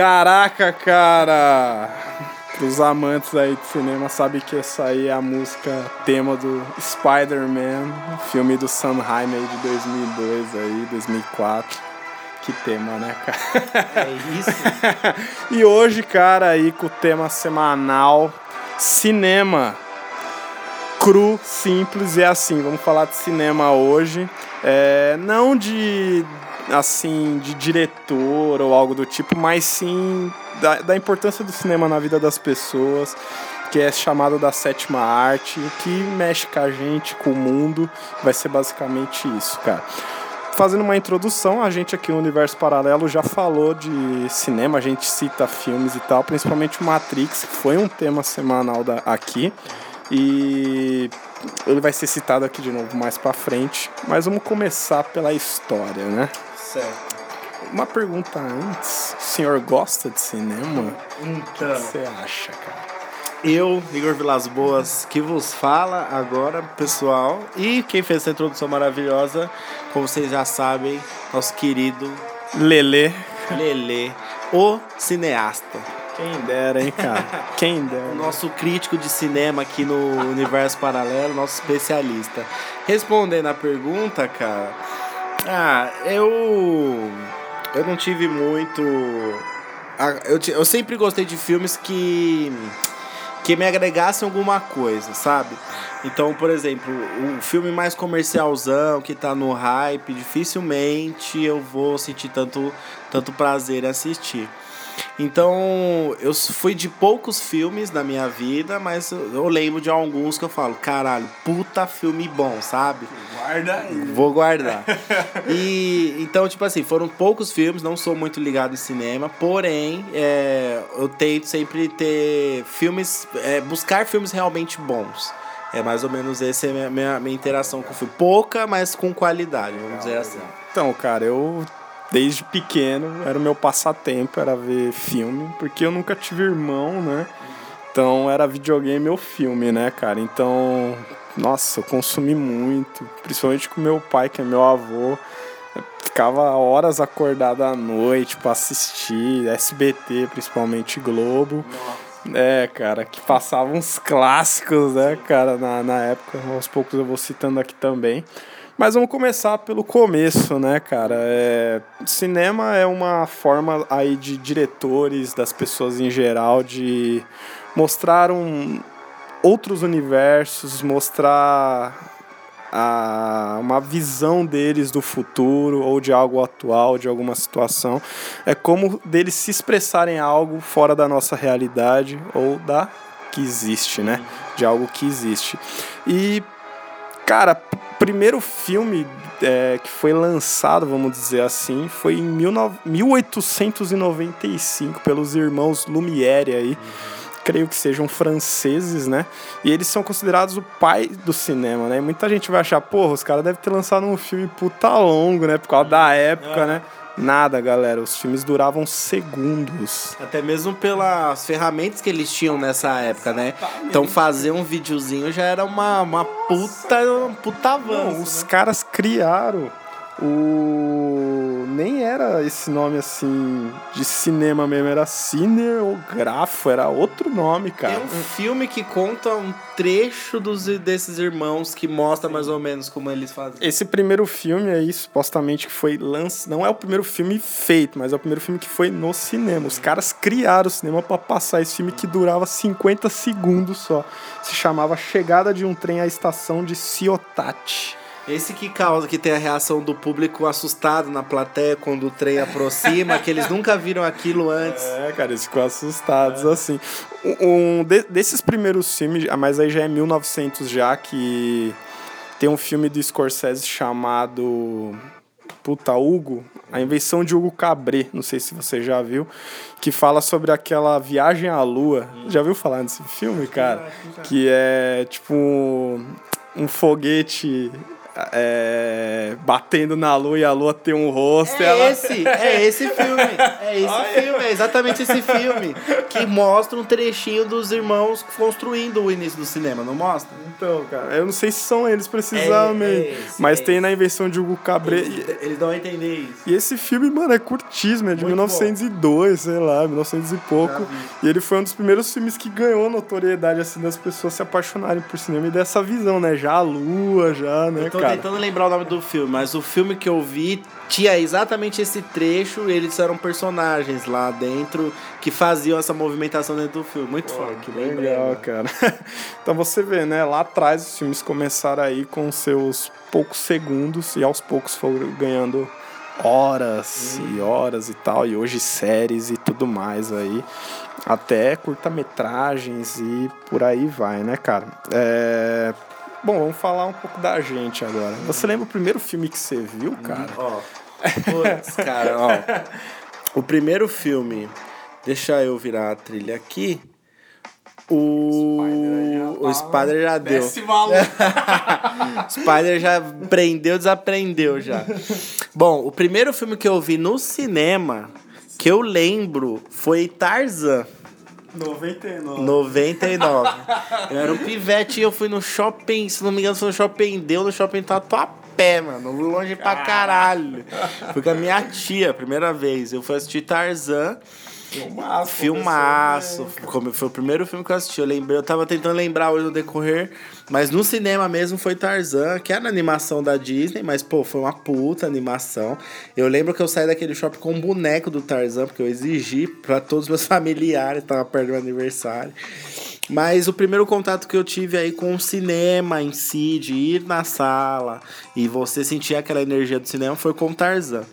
Caraca, cara! Os amantes aí de cinema sabem que essa aí é a música tema do Spider-Man, filme do Sam Raimi aí de 2002 aí, 2004. Que tema, né, cara? É isso. e hoje, cara, aí com o tema semanal cinema cru, simples e assim. Vamos falar de cinema hoje. É, não de assim de diretor ou algo do tipo, mas sim da, da importância do cinema na vida das pessoas, que é chamado da sétima arte, o que mexe com a gente, com o mundo, vai ser basicamente isso, cara fazendo uma introdução, a gente aqui no Universo Paralelo já falou de cinema, a gente cita filmes e tal, principalmente o Matrix, que foi um tema semanal da, aqui. E ele vai ser citado aqui de novo mais para frente, mas vamos começar pela história, né? Certo. Uma pergunta antes, o senhor gosta de cinema? Então. O que você acha, cara? Eu, Igor Vilas Boas, que vos fala agora, pessoal. E quem fez essa introdução maravilhosa, como vocês já sabem, nosso querido Lele. Lele, o cineasta. Quem dera, hein, cara? Quem dera. Nosso crítico de cinema aqui no Universo Paralelo, nosso especialista. Respondendo a pergunta, cara. Ah, eu. Eu não tive muito. Eu, eu sempre gostei de filmes que que me agregassem alguma coisa, sabe? Então, por exemplo, o filme mais comercialzão que tá no hype, dificilmente eu vou sentir tanto, tanto prazer em assistir. Então, eu fui de poucos filmes na minha vida, mas eu lembro de alguns que eu falo, caralho, puta filme bom, sabe? Guarda aí. Vou guardar. e então, tipo assim, foram poucos filmes, não sou muito ligado em cinema, porém, é, eu tento sempre ter filmes, é, buscar filmes realmente bons. É mais ou menos essa é a minha, minha, minha interação com o filme. Pouca, mas com qualidade, vamos dizer assim. Então, cara, eu desde pequeno era o meu passatempo, era ver filme, porque eu nunca tive irmão, né? Então era videogame ou filme, né, cara? Então, nossa, eu consumi muito, principalmente com meu pai, que é meu avô. Eu ficava horas acordado à noite para assistir, SBT, principalmente Globo. Nossa. É, cara, que passavam uns clássicos, né, cara, na, na época. Aos poucos eu vou citando aqui também. Mas vamos começar pelo começo, né, cara? É, cinema é uma forma aí de diretores, das pessoas em geral, de mostrar um, outros universos, mostrar a, uma visão deles do futuro ou de algo atual, de alguma situação. É como deles se expressarem algo fora da nossa realidade ou da que existe, né? De algo que existe. E, cara, primeiro filme é, que foi lançado, vamos dizer assim, foi em 1895 pelos irmãos Lumière aí. Creio que sejam franceses, né? E eles são considerados o pai do cinema, né? Muita gente vai achar, porra, os caras devem ter lançado um filme puta longo, né? Por causa da época, é. né? Nada, galera. Os filmes duravam segundos. Até mesmo pelas ferramentas que eles tinham nessa época, né? Então fazer um videozinho já era uma, uma puta, um puta avanço. Não, os né? caras criaram o nem era esse nome assim de cinema mesmo, era cineografo, era outro nome, cara. É um filme que conta um trecho dos, desses irmãos que mostra mais ou menos como eles fazem. Esse primeiro filme aí, supostamente que foi lançado, não é o primeiro filme feito, mas é o primeiro filme que foi no cinema. Os caras criaram o cinema para passar esse filme que durava 50 segundos só. Se chamava Chegada de um Trem à Estação de Ciotati. Esse que causa que tem a reação do público assustado na plateia quando o trem aproxima, que eles nunca viram aquilo antes. É, cara, eles ficam assustados é. assim. Um, de, desses primeiros filmes, ah, mas aí já é 1900 já que tem um filme do Scorsese chamado Puta Hugo, a invenção de Hugo Cabret, não sei se você já viu, que fala sobre aquela viagem à lua. Já viu falar desse filme, cara? Que é tipo um foguete é, batendo na lua e a lua tem um rosto. É ela... esse, é esse filme. É esse Olha. filme, é exatamente esse filme. Que mostra um trechinho dos irmãos construindo o início do cinema, não mostra? Então, cara, eu não sei se são eles precisamente. É, é esse, mas é tem esse. na invenção de Hugo Cabret. Eles, eles dão a entender isso. E esse filme, mano, é curtíssimo, é de Muito 1902, sei lá, 1900 e pouco. E ele foi um dos primeiros filmes que ganhou notoriedade, assim, das pessoas se apaixonarem por cinema e dessa visão, né? Já a lua, já, né, Eu tô cara? tentando lembrar o nome do filme, mas o filme que eu vi tinha exatamente esse trecho, eles eram personagens lá dentro que faziam essa movimentação dentro do filme. Muito forte, Legal, lembrei agora. cara. então você vê, né? Lá atrás os filmes começaram aí com seus poucos segundos e aos poucos foram ganhando horas e horas e tal. E hoje séries e tudo mais aí. Até curta-metragens e por aí vai, né, cara? É... Bom, vamos falar um pouco da gente agora. Você lembra o primeiro filme que você viu, cara? Ó, putz, cara, ó. O primeiro filme, deixa eu virar a trilha aqui. O, o Spider já deu. Spider já prendeu, desaprendeu já. Bom, o primeiro filme que eu vi no cinema, que eu lembro, foi Tarzan. 99. 99. Eu era um pivete e eu fui no shopping, se não me engano, foi no shopping Deu, no shopping Tatuapé, mano. Longe pra caralho. Fui com a minha tia, primeira vez. Eu fui assistir Tarzan. Filmaço. Filmaço. Como Foi o primeiro filme que eu assisti. Eu lembrei, eu tava tentando lembrar hoje no decorrer, mas no cinema mesmo foi Tarzan, que era animação da Disney, mas pô, foi uma puta animação. Eu lembro que eu saí daquele shopping com um boneco do Tarzan, porque eu exigi pra todos os meus familiares, tava perto do meu aniversário. Mas o primeiro contato que eu tive aí com o cinema em si, de ir na sala e você sentir aquela energia do cinema, foi com Tarzan.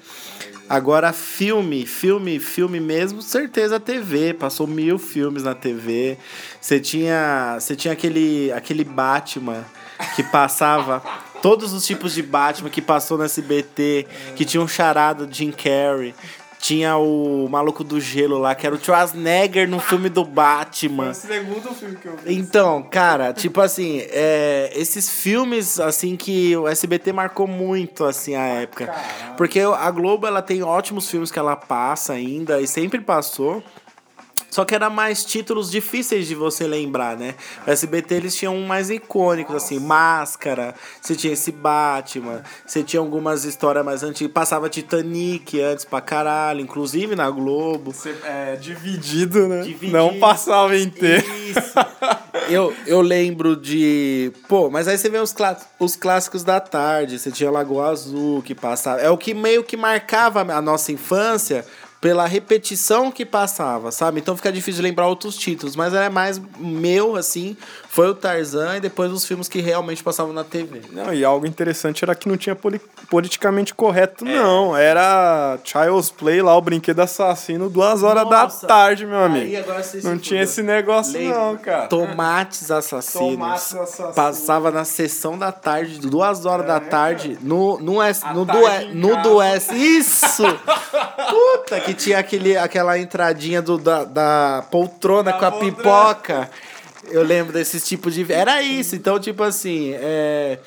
Agora, filme, filme, filme mesmo, certeza TV. Passou mil filmes na TV. Você tinha, você tinha aquele, aquele Batman que passava. Todos os tipos de Batman que passou no SBT, que tinha um charado Jim Carrey. Tinha o Maluco do Gelo lá, que era o Schwarzenegger no filme do Batman. segundo filme que eu vi. Então, cara, tipo assim, é, esses filmes, assim, que o SBT marcou muito, assim, a época. Porque a Globo, ela tem ótimos filmes que ela passa ainda, e sempre passou. Só que era mais títulos difíceis de você lembrar, né? O SBT eles tinham um mais icônicos, assim, Máscara, você tinha esse Batman, você tinha algumas histórias mais antigas. Passava Titanic antes pra caralho, inclusive na Globo. É dividido, né? Dividido. Não passava inteiro. Isso. eu, eu lembro de. Pô, mas aí você vê os, clá- os clássicos da tarde. Você tinha Lagoa Azul que passava. É o que meio que marcava a nossa infância pela repetição que passava, sabe? Então fica difícil lembrar outros títulos. Mas é mais meu, assim. Foi o Tarzan e depois os filmes que realmente passavam na TV. Não, e algo interessante era que não tinha poli- politicamente correto, não. Era Child's Play lá, o brinquedo assassino, duas horas Nossa. da tarde, meu Aí amigo. agora você se Não tinha esse negócio, Lembra? não, cara. Tomates assassinos. Tomates assassinos. Passava na sessão da tarde, duas horas da tarde, no, no, S, no, tarde dué, em no casa. dués. Isso! Puta, que tinha aquele, aquela entradinha do, da, da poltrona Da com a poltrona. pipoca. Eu lembro desses tipos de. Era isso. Então, tipo assim. É...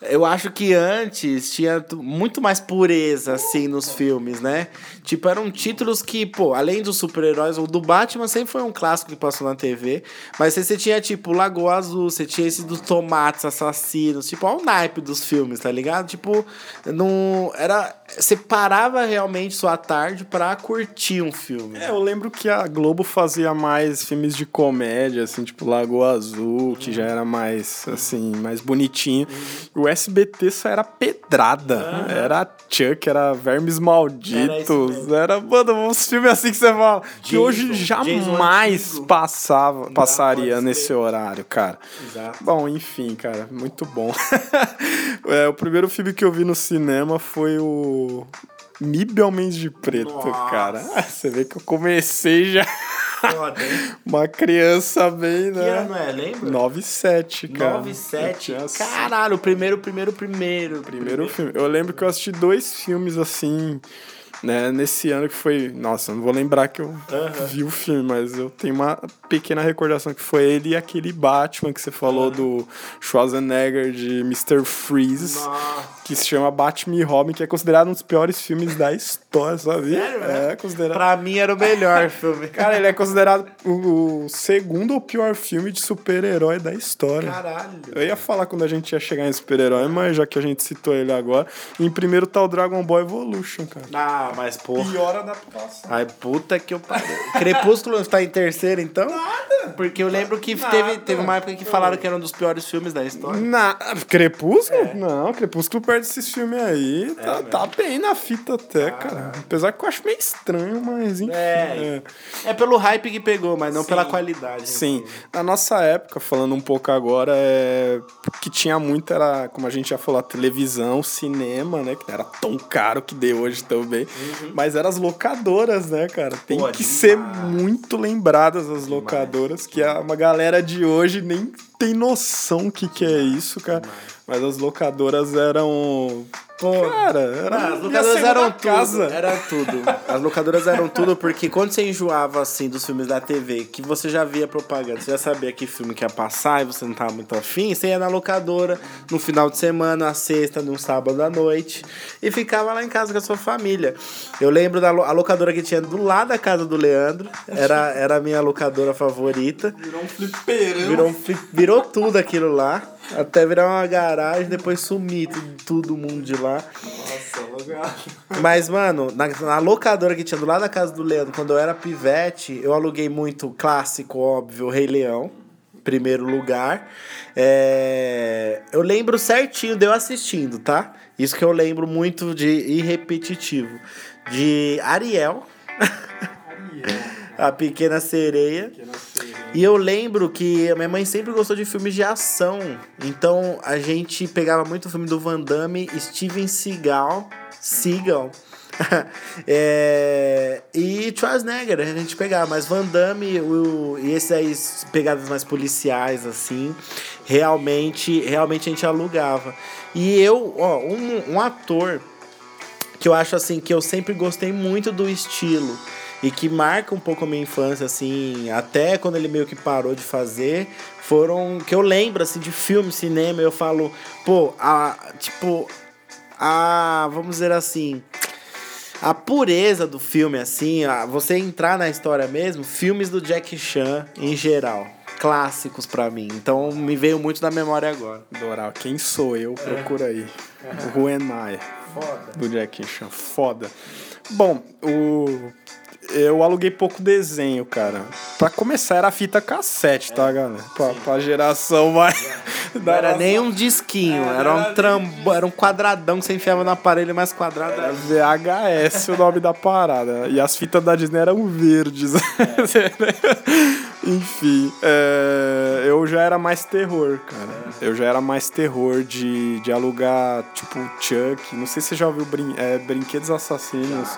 Eu acho que antes tinha muito mais pureza, assim, nos filmes, né? Tipo, eram títulos que, pô, além dos super-heróis, o do Batman sempre foi um clássico que passou na TV. Mas você tinha, tipo, Lagoa Azul, você tinha esse dos tomates assassinos, tipo, olha o naipe dos filmes, tá ligado? Tipo, não. Era. Você parava realmente sua tarde pra curtir um filme. É, eu lembro que a Globo fazia mais filmes de comédia, assim, tipo Lagoa Azul, que já era mais, assim, mais bonitinho. E o SBT só era pedrada. Era Chuck, era Vermes Malditos. Era, mano, uns filmes assim que você fala. que Jason, hoje jamais passava, passaria nesse horário, cara. Exato. Bom, enfim, cara, muito bom. É, o primeiro filme que eu vi no cinema foi o Mib Homens de Preto, Nossa. cara. Você vê que eu comecei já Foda, hein? uma criança bem, Que né? ano é? Lembra? 97, cara. 97? Eu tinha Caralho, o primeiro, primeiro, primeiro. Primeiro filme. Eu lembro que eu assisti dois filmes assim né, nesse ano que foi. Nossa, não vou lembrar que eu vi o filme, mas eu tenho uma pequena recordação que foi ele e aquele Batman que você falou do Schwarzenegger de Mr. Freeze, que se chama Batman e Robin, que é considerado um dos piores filmes da história, sabe? Sério, é, considerado. Pra mim era o melhor filme. Cara, ele é considerado o, o segundo ou pior filme de super-herói da história. Caralho. Eu ia falar quando a gente ia chegar em super-herói, mas já que a gente citou ele agora, em primeiro tá o Dragon Ball Evolution, cara. Ah, mas porra. Pior adaptação. Ai, puta que eu pariu. Crepúsculo tá em terceiro, então? Nada. Porque eu lembro que Nada. teve, teve uma época que falaram que era um dos piores filmes da história. Na... Crepúsculo? Não, Crepúsculo perde esses filmes aí. É Tá, tá bem na fita até, cara. Apesar que eu acho meio estranho, mas enfim. É. é. É pelo hype que pegou, mas não Sim. pela qualidade. Sim, na nossa época, falando um pouco agora, é que tinha muito, era, como a gente já falou, televisão, cinema, né? Que não era tão caro que deu hoje também. Mas eram as locadoras, né, cara? Tem Pô, que demais. ser muito lembradas as locadoras, que a, uma galera de hoje nem tem noção o que, que é isso, cara. Mas as locadoras eram. Pô, Cara, era. Ah, as locadoras eram uma tudo. casa. Era tudo. As locadoras eram tudo porque quando você enjoava assim dos filmes da TV, que você já via propaganda, você já sabia que filme que ia passar e você não tava muito afim, você ia na locadora no final de semana, na sexta, no sábado à noite e ficava lá em casa com a sua família. Eu lembro da lo- a locadora que tinha do lado da casa do Leandro, era, era a minha locadora favorita. Virou um fliperão. Virou, um fli- virou tudo aquilo lá. Até virar uma garagem, depois sumir tudo, todo mundo de lá. Nossa, lugar. Mas, mano, na, na locadora que tinha do lado da casa do Leandro, quando eu era pivete, eu aluguei muito clássico, óbvio, Rei Leão, primeiro lugar. É, Eu lembro certinho de eu assistindo, tá? Isso que eu lembro muito de irrepetitivo. De Ariel, a pequena sereia. E eu lembro que a minha mãe sempre gostou de filmes de ação. Então a gente pegava muito o filme do Van Damme, Steven Seagal, Seagal. é, e Schwarzenegger a gente pegava, mas Van Damme o, e esses aí pegadas mais policiais assim, realmente, realmente a gente alugava. E eu, ó, um, um ator que eu acho assim que eu sempre gostei muito do estilo e que marca um pouco a minha infância assim, até quando ele meio que parou de fazer, foram que eu lembro assim de filme, cinema, eu falo, pô, a tipo a, vamos dizer assim, a pureza do filme assim, a, você entrar na história mesmo, filmes do Jack Chan em geral, clássicos pra mim. Então me veio muito na memória agora. Doral, quem sou eu? Procura aí. Who am I? Foda. Do Jack Chan. Foda. Bom, o. Eu aluguei pouco desenho, cara. Pra começar, era fita cassete, tá, galera? Pra, pra geração mais. Não era nem um disquinho, É, era não um era trambo, era um quadradão que você enfiava no aparelho mais quadrado. Era VHS o nome da parada. E as fitas da Disney eram verdes. Enfim, é, eu já era mais terror, cara. Eu já era mais terror de, de alugar, tipo, Chuck. Não sei se você já ouviu brin é, Brinquedos Assassinos.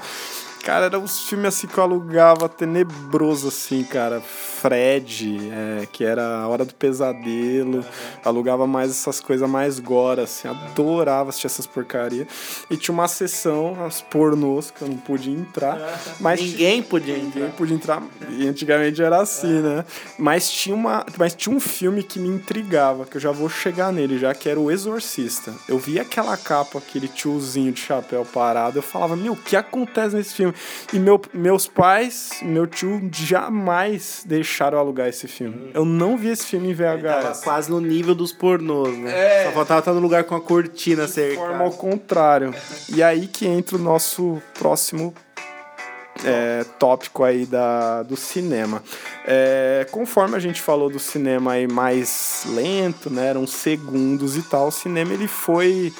Cara, eram uns filmes assim que eu alugava tenebroso, assim, cara. Fred, é, que era a Hora do Pesadelo. Alugava mais essas coisas mais gore, assim. Adorava assistir essas porcarias. E tinha uma sessão, as pornôs, que eu não podia entrar. Mas Ninguém podia entrar. Ninguém podia entrar. E antigamente era assim, né? Mas tinha, uma, mas tinha um filme que me intrigava, que eu já vou chegar nele, já que era o Exorcista. Eu vi aquela capa, aquele tiozinho de chapéu parado, eu falava, meu, o que acontece nesse filme? E meu, meus pais, meu tio, jamais deixaram alugar esse filme. Eu não vi esse filme em Tava VHS. quase no nível dos pornôs, né? É. Só faltava estar no lugar com a cortina forma ao cercada. contrário. E aí que entra o nosso próximo é, tópico aí da, do cinema. É, conforme a gente falou do cinema aí mais lento, né, eram segundos e tal, o cinema ele foi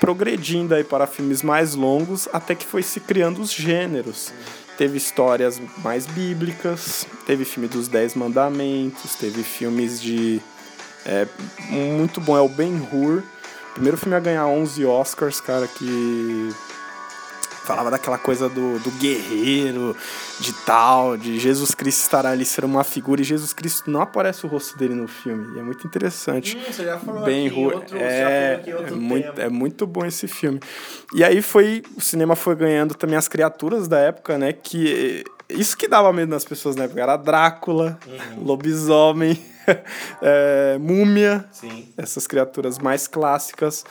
progredindo aí para filmes mais longos até que foi se criando os gêneros. Teve histórias mais bíblicas, teve filme dos Dez Mandamentos, teve filmes de é, muito bom é o Ben Hur. Primeiro filme a ganhar 11 Oscars, cara, que falava daquela coisa do, do guerreiro, de tal, de Jesus Cristo estar ali ser uma figura, e Jesus Cristo não aparece o rosto dele no filme. E é muito interessante. Hum, você já falou Bem aqui, ru- outro, é, já é muito, é muito bom esse filme. E aí foi. O cinema foi ganhando também as criaturas da época, né? Que. Isso que dava medo nas pessoas na época. Era Drácula, Uhum. lobisomem, é, múmia Sim. essas criaturas mais clássicas.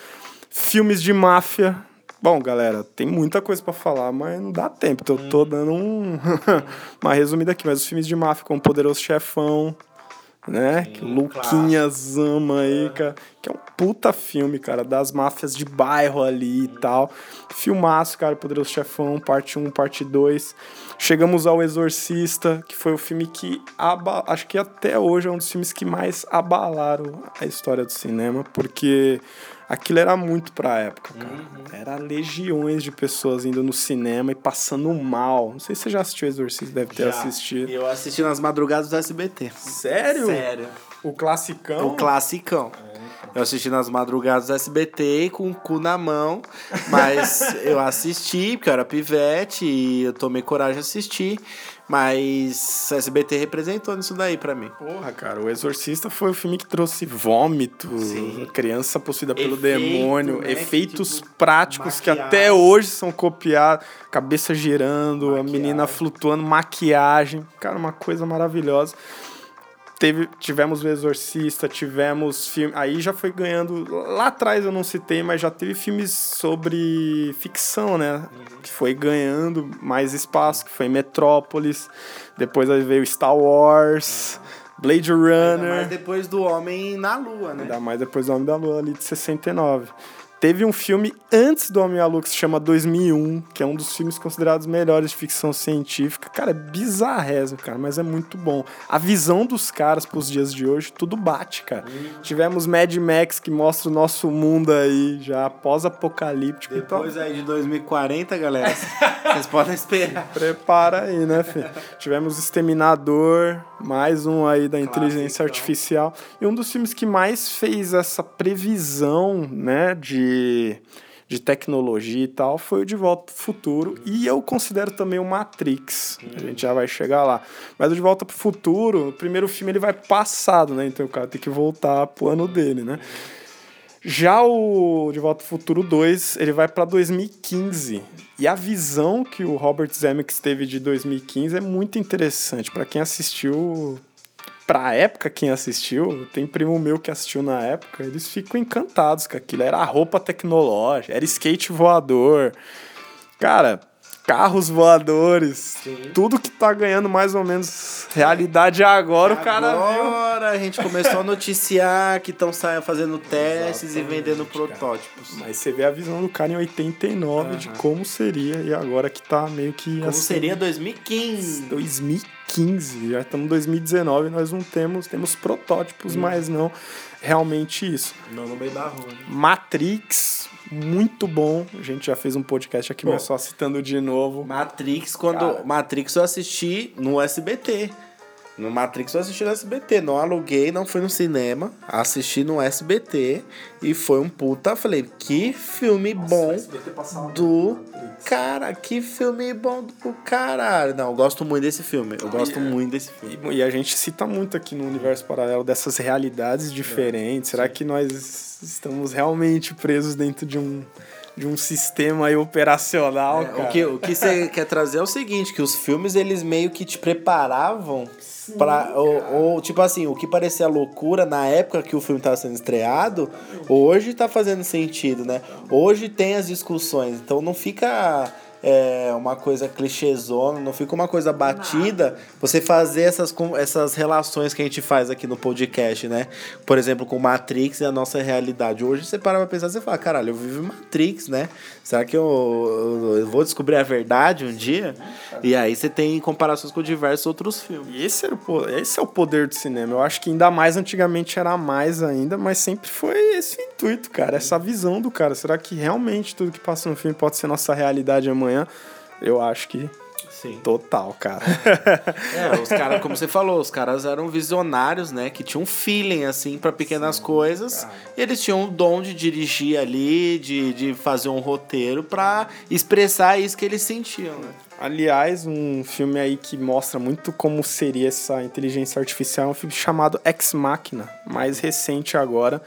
Filmes de máfia. Bom, galera, tem muita coisa pra falar, mas não dá tempo. Então eu tô dando um, uma resumida aqui. Mas os filmes de máfia, como Poderoso Chefão, né? que o Luquinhas ama aí, cara. Que é um puta filme, cara, das máfias de bairro ali e tal. Filmaço, cara, Poderoso Chefão, parte 1, parte 2. Chegamos ao Exorcista, que foi o filme que aba... acho que até hoje é um dos filmes que mais abalaram a história do cinema, porque aquilo era muito pra época, cara. Era legiões de pessoas indo no cinema e passando mal. Não sei se você já assistiu Exorcista, deve ter Já. assistido. Eu assisti nas madrugadas do SBT. Sério? Sério. O classicão? O classicão. Eu assisti nas madrugadas do SBT com o cu na mão, mas eu assisti, porque eu era pivete e eu tomei coragem de assistir. Mas SBT representou nisso daí pra mim. Porra, cara, o Exorcista foi o filme que trouxe vômito, Sim. criança possuída pelo Efeito, demônio, né, efeitos que, tipo, práticos que maquiagem. até hoje são copiados, cabeça girando, a menina flutuando, maquiagem, cara, uma coisa maravilhosa. Teve, tivemos o Exorcista, tivemos filme. Aí já foi ganhando. Lá atrás eu não citei, mas já teve filmes sobre ficção, né? Que foi ganhando mais espaço, que foi Metrópolis. Depois aí veio Star Wars, Blade Ainda Runner. mais depois do Homem na Lua, né? Ainda mais depois do Homem da Lua ali de 69. Teve um filme antes do Homem à Lua que se chama 2001, que é um dos filmes considerados melhores de ficção científica. Cara, é bizarrésimo, cara, mas é muito bom. A visão dos caras pros dias de hoje, tudo bate, cara. Tivemos Mad Max que mostra o nosso mundo aí já pós-apocalíptico. Então, Depois aí de 2040, galera, vocês podem esperar. Prepara aí, né, filho? Tivemos Exterminador, mais um aí da inteligência Classicão. artificial. E um dos filmes que mais fez essa previsão, né, de, de tecnologia e tal, foi o De Volta pro Futuro. E eu considero também o Matrix. A gente já vai chegar lá. Mas o De Volta pro Futuro, o primeiro filme ele vai passado, né? Então o cara tem que voltar pro ano dele, né? Já o De Volta ao Futuro 2, ele vai para 2015. E a visão que o Robert Zemeckis teve de 2015 é muito interessante. Para quem assistiu, pra época quem assistiu, tem primo meu que assistiu na época, eles ficam encantados com aquilo. Era roupa tecnológica, era skate voador. Cara, carros voadores. Tudo que tá ganhando mais ou menos realidade agora, o cara viu. Agora a gente começou a noticiar que estão fazendo testes e vendendo protótipos. Mas você vê a visão do cara em 89 de como seria e agora que tá meio que Como assim, seria 2015? 2015, já estamos em 2019 nós não temos temos protótipos, mas não realmente isso. Não no meio da rua. né? Matrix, muito bom. A gente já fez um podcast aqui, mas só citando de novo. Matrix, quando. Cara. Matrix eu assisti no SBT. No Matrix eu assisti no SBT. Não aluguei, não fui no cinema. Assisti no SBT. E foi um puta. Falei, que filme bom do. Cara, que filme bom do caralho. Não, eu gosto muito desse filme. Eu gosto muito desse filme. E, e a gente cita muito aqui no universo paralelo dessas realidades diferentes. Será que nós estamos realmente presos dentro de um, de um sistema aí operacional, cara? O que, o que você quer trazer é o seguinte, que os filmes eles meio que te preparavam para ou, ou, tipo assim, o que parecia loucura na época que o filme estava sendo estreado, hoje tá fazendo sentido, né? Hoje tem as discussões, então não fica é, uma coisa clichêzona, não fica uma coisa batida você fazer essas, com- essas relações que a gente faz aqui no podcast, né? Por exemplo, com Matrix e a nossa realidade. Hoje você para pra pensar e fala, caralho, eu vivo em Matrix, né? Será que eu, eu- eu vou descobrir a verdade um dia? E aí você tem comparações com diversos outros filmes. Esse, era o, esse é o poder do cinema. Eu acho que ainda mais antigamente era mais ainda, mas sempre foi esse intuito, cara. Essa visão do cara. Será que realmente tudo que passa no filme pode ser nossa realidade amanhã? Eu acho que Sim. Total, cara. É, os caras, como você falou, os caras eram visionários, né? Que tinham um feeling, assim, para pequenas Sim, coisas. Cara. E eles tinham o dom de dirigir ali, de, de fazer um roteiro para expressar isso que eles sentiam, né? Aliás, um filme aí que mostra muito como seria essa inteligência artificial é um filme chamado Ex Machina, mais recente agora.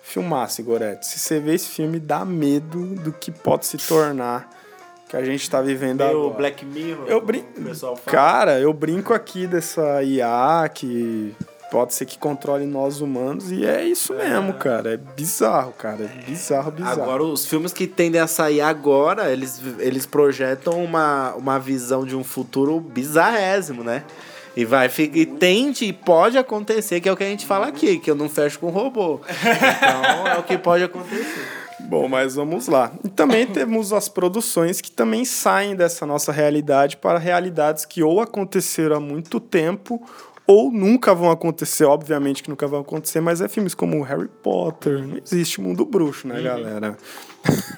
Filmaço, Goretti. Se você vê esse filme, dá medo do que pode se tornar que a gente tá vivendo Meu agora. Black Mirror, eu brin... Cara, eu brinco aqui dessa IA que pode ser que controle nós humanos e é isso mesmo, cara. É bizarro, cara. É bizarro, bizarro. Agora, os filmes que tendem a sair agora, eles, eles projetam uma, uma visão de um futuro bizarrésimo, né? E vai e tende e pode acontecer, que é o que a gente fala aqui, que eu não fecho com robô. Então é o que pode acontecer. Bom, mas vamos lá. E também temos as produções que também saem dessa nossa realidade para realidades que ou aconteceram há muito tempo ou nunca vão acontecer, obviamente que nunca vão acontecer, mas é filmes como Harry Potter, não existe mundo bruxo, né, uhum. galera?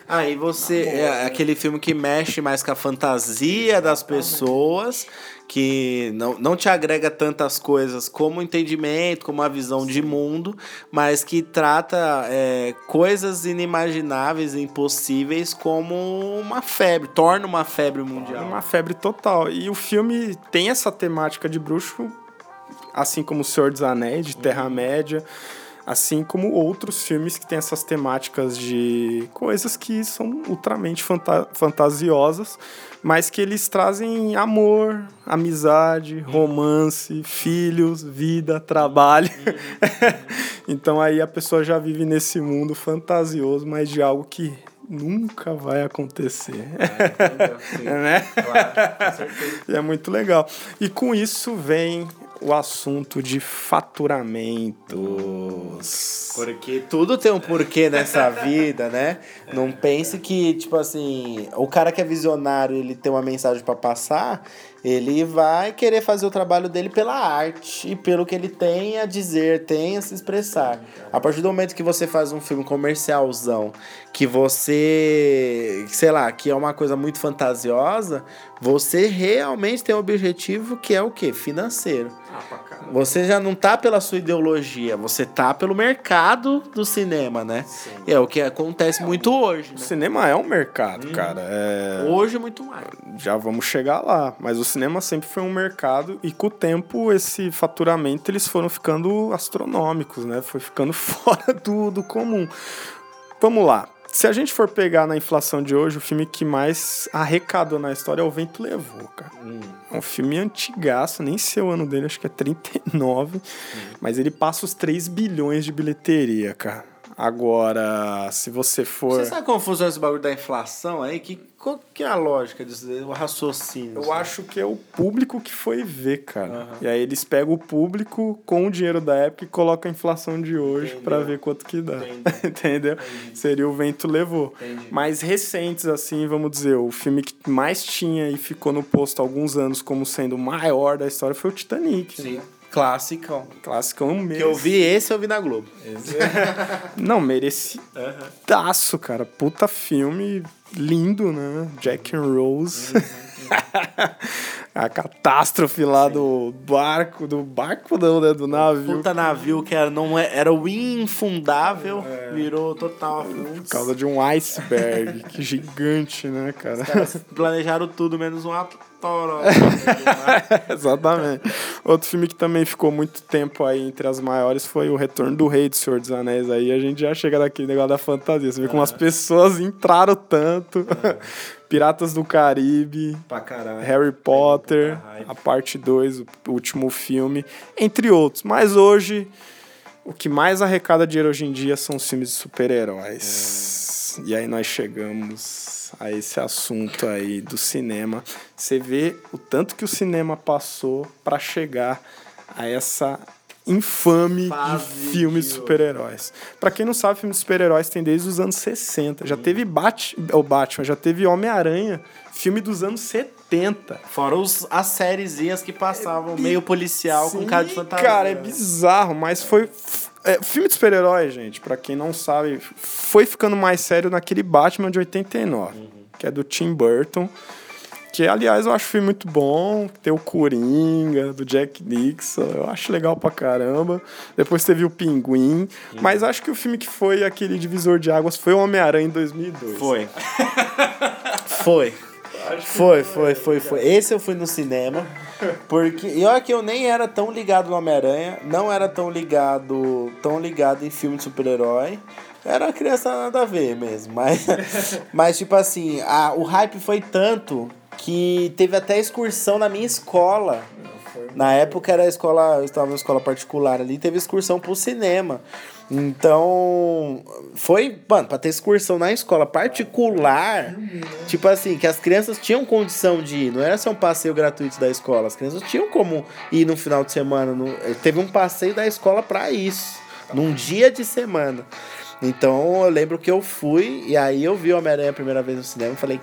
Aí ah, você é aquele filme que mexe mais com a fantasia das pessoas, que não, não te agrega tantas coisas como o entendimento, como a visão de mundo, mas que trata é, coisas inimagináveis e impossíveis como uma febre, torna uma febre mundial. Uma febre total. E o filme tem essa temática de bruxo assim como O Senhor dos Anéis, de Terra-média, assim como outros filmes que têm essas temáticas de coisas que são ultramente fanta fantasiosas, mas que eles trazem amor, amizade, romance, filhos, vida, trabalho. então aí a pessoa já vive nesse mundo fantasioso, mas de algo que nunca vai acontecer. É, né? Claro, é muito legal. E com isso vem o assunto de faturamentos. Porque tudo tem um porquê nessa vida, né? Não pense que, tipo assim, o cara que é visionário, ele tem uma mensagem para passar, ele vai querer fazer o trabalho dele pela arte e pelo que ele tem a dizer, tem a se expressar. A partir do momento que você faz um filme comercialzão, que você, sei lá, que é uma coisa muito fantasiosa, você realmente tem um objetivo que é o quê? Financeiro. Ah, você já não tá pela sua ideologia, você tá pelo mercado do cinema, né? Sim. É o que acontece é, muito hoje. O né? cinema é um mercado, hum. cara. É... Hoje muito mais. Já vamos chegar lá. Mas o cinema sempre foi um mercado e com o tempo esse faturamento eles foram ficando astronômicos, né? Foi ficando fora do, do comum. Vamos lá. Se a gente for pegar na inflação de hoje, o filme que mais arrecadou na história é O Vento Levou, cara. Hum. É um filme antigaço, nem sei o ano dele, acho que é 39. Hum. Mas ele passa os 3 bilhões de bilheteria, cara. Agora, se você for. Você sabe como funciona esse bagulho da inflação aí? Que, qual que é a lógica disso, o raciocínio? Eu acho que é o público que foi ver, cara. Uhum. E aí eles pegam o público com o dinheiro da época e colocam a inflação de hoje para ver quanto que dá. Entendeu? Entendi. Seria o vento levou. Entendi. Mais recentes, assim, vamos dizer, o filme que mais tinha e ficou no posto há alguns anos como sendo o maior da história foi o Titanic. Sim. Né? Clássico. Classicão mesmo. Que eu vi esse, eu vi na Globo. Não, merecidaço, cara. Puta filme lindo, né? Jack and Rose. Uhum. a catástrofe lá Sim. do barco, do barco não, né? Do navio. Puta navio que era, não é, era o infundável, é. virou total Por causa de um iceberg, que gigante, né, cara? Os caras planejaram tudo, menos um ator. Exatamente. Outro filme que também ficou muito tempo aí entre as maiores foi o Retorno do Rei do Senhor dos Anéis. Aí a gente já chega daquele negócio da fantasia. Você vê como as pessoas entraram tanto. Piratas do Caribe, Harry Potter, a parte 2, o último filme, entre outros. Mas hoje, o que mais arrecada dinheiro hoje em dia são os filmes de super-heróis. É. E aí nós chegamos a esse assunto aí do cinema. Você vê o tanto que o cinema passou para chegar a essa infame Fase de filmes de super-heróis. Para quem não sabe, filmes de super-heróis tem desde os anos 60. Já teve Bat o Batman, já teve Homem-Aranha, filme dos anos 70. Fora os, as sériezinhas que passavam, é meio policial, Sim, com cara de fantasia. Cara, é bizarro, mas foi. É, filme de super-herói, gente, para quem não sabe, foi ficando mais sério naquele Batman de 89, uhum. que é do Tim Burton. Que, aliás, eu acho o filme muito bom. Tem o Coringa, do Jack Nixon. Eu acho legal pra caramba. Depois teve o Pinguim. Mas acho que o filme que foi aquele divisor de águas foi o Homem-Aranha em 2002. Foi. foi. Foi, foi, foi, foi. Esse eu fui no cinema. Porque. E olha que eu nem era tão ligado no Homem-Aranha. Não era tão ligado. Tão ligado em filme de super-herói. Era uma criança nada a ver mesmo. Mas, mas tipo assim, a, o hype foi tanto que teve até excursão na minha escola. Na época era a escola, eu estava numa escola particular ali, teve excursão pro cinema. Então, foi, mano, pra ter excursão na escola particular, tipo assim, que as crianças tinham condição de ir, não era só um passeio gratuito da escola, as crianças tinham como ir no final de semana. No, teve um passeio da escola para isso, num dia de semana. Então eu lembro que eu fui e aí eu vi o Homem-Aranha a primeira vez no cinema e falei,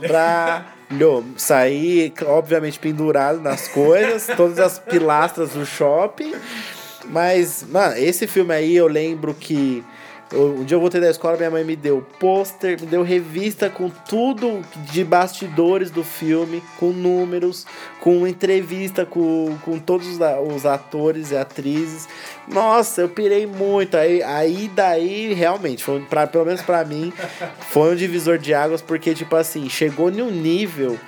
caralho. Saí, obviamente, pendurado nas coisas, todas as pilastras do shopping. Mas, mano, esse filme aí eu lembro que um dia eu voltei da escola, minha mãe me deu pôster, me deu revista com tudo de bastidores do filme, com números, com entrevista com, com todos os atores e atrizes. Nossa, eu pirei muito. Aí, aí daí, realmente, foi pra, pelo menos para mim, foi um divisor de águas, porque, tipo assim, chegou em um nível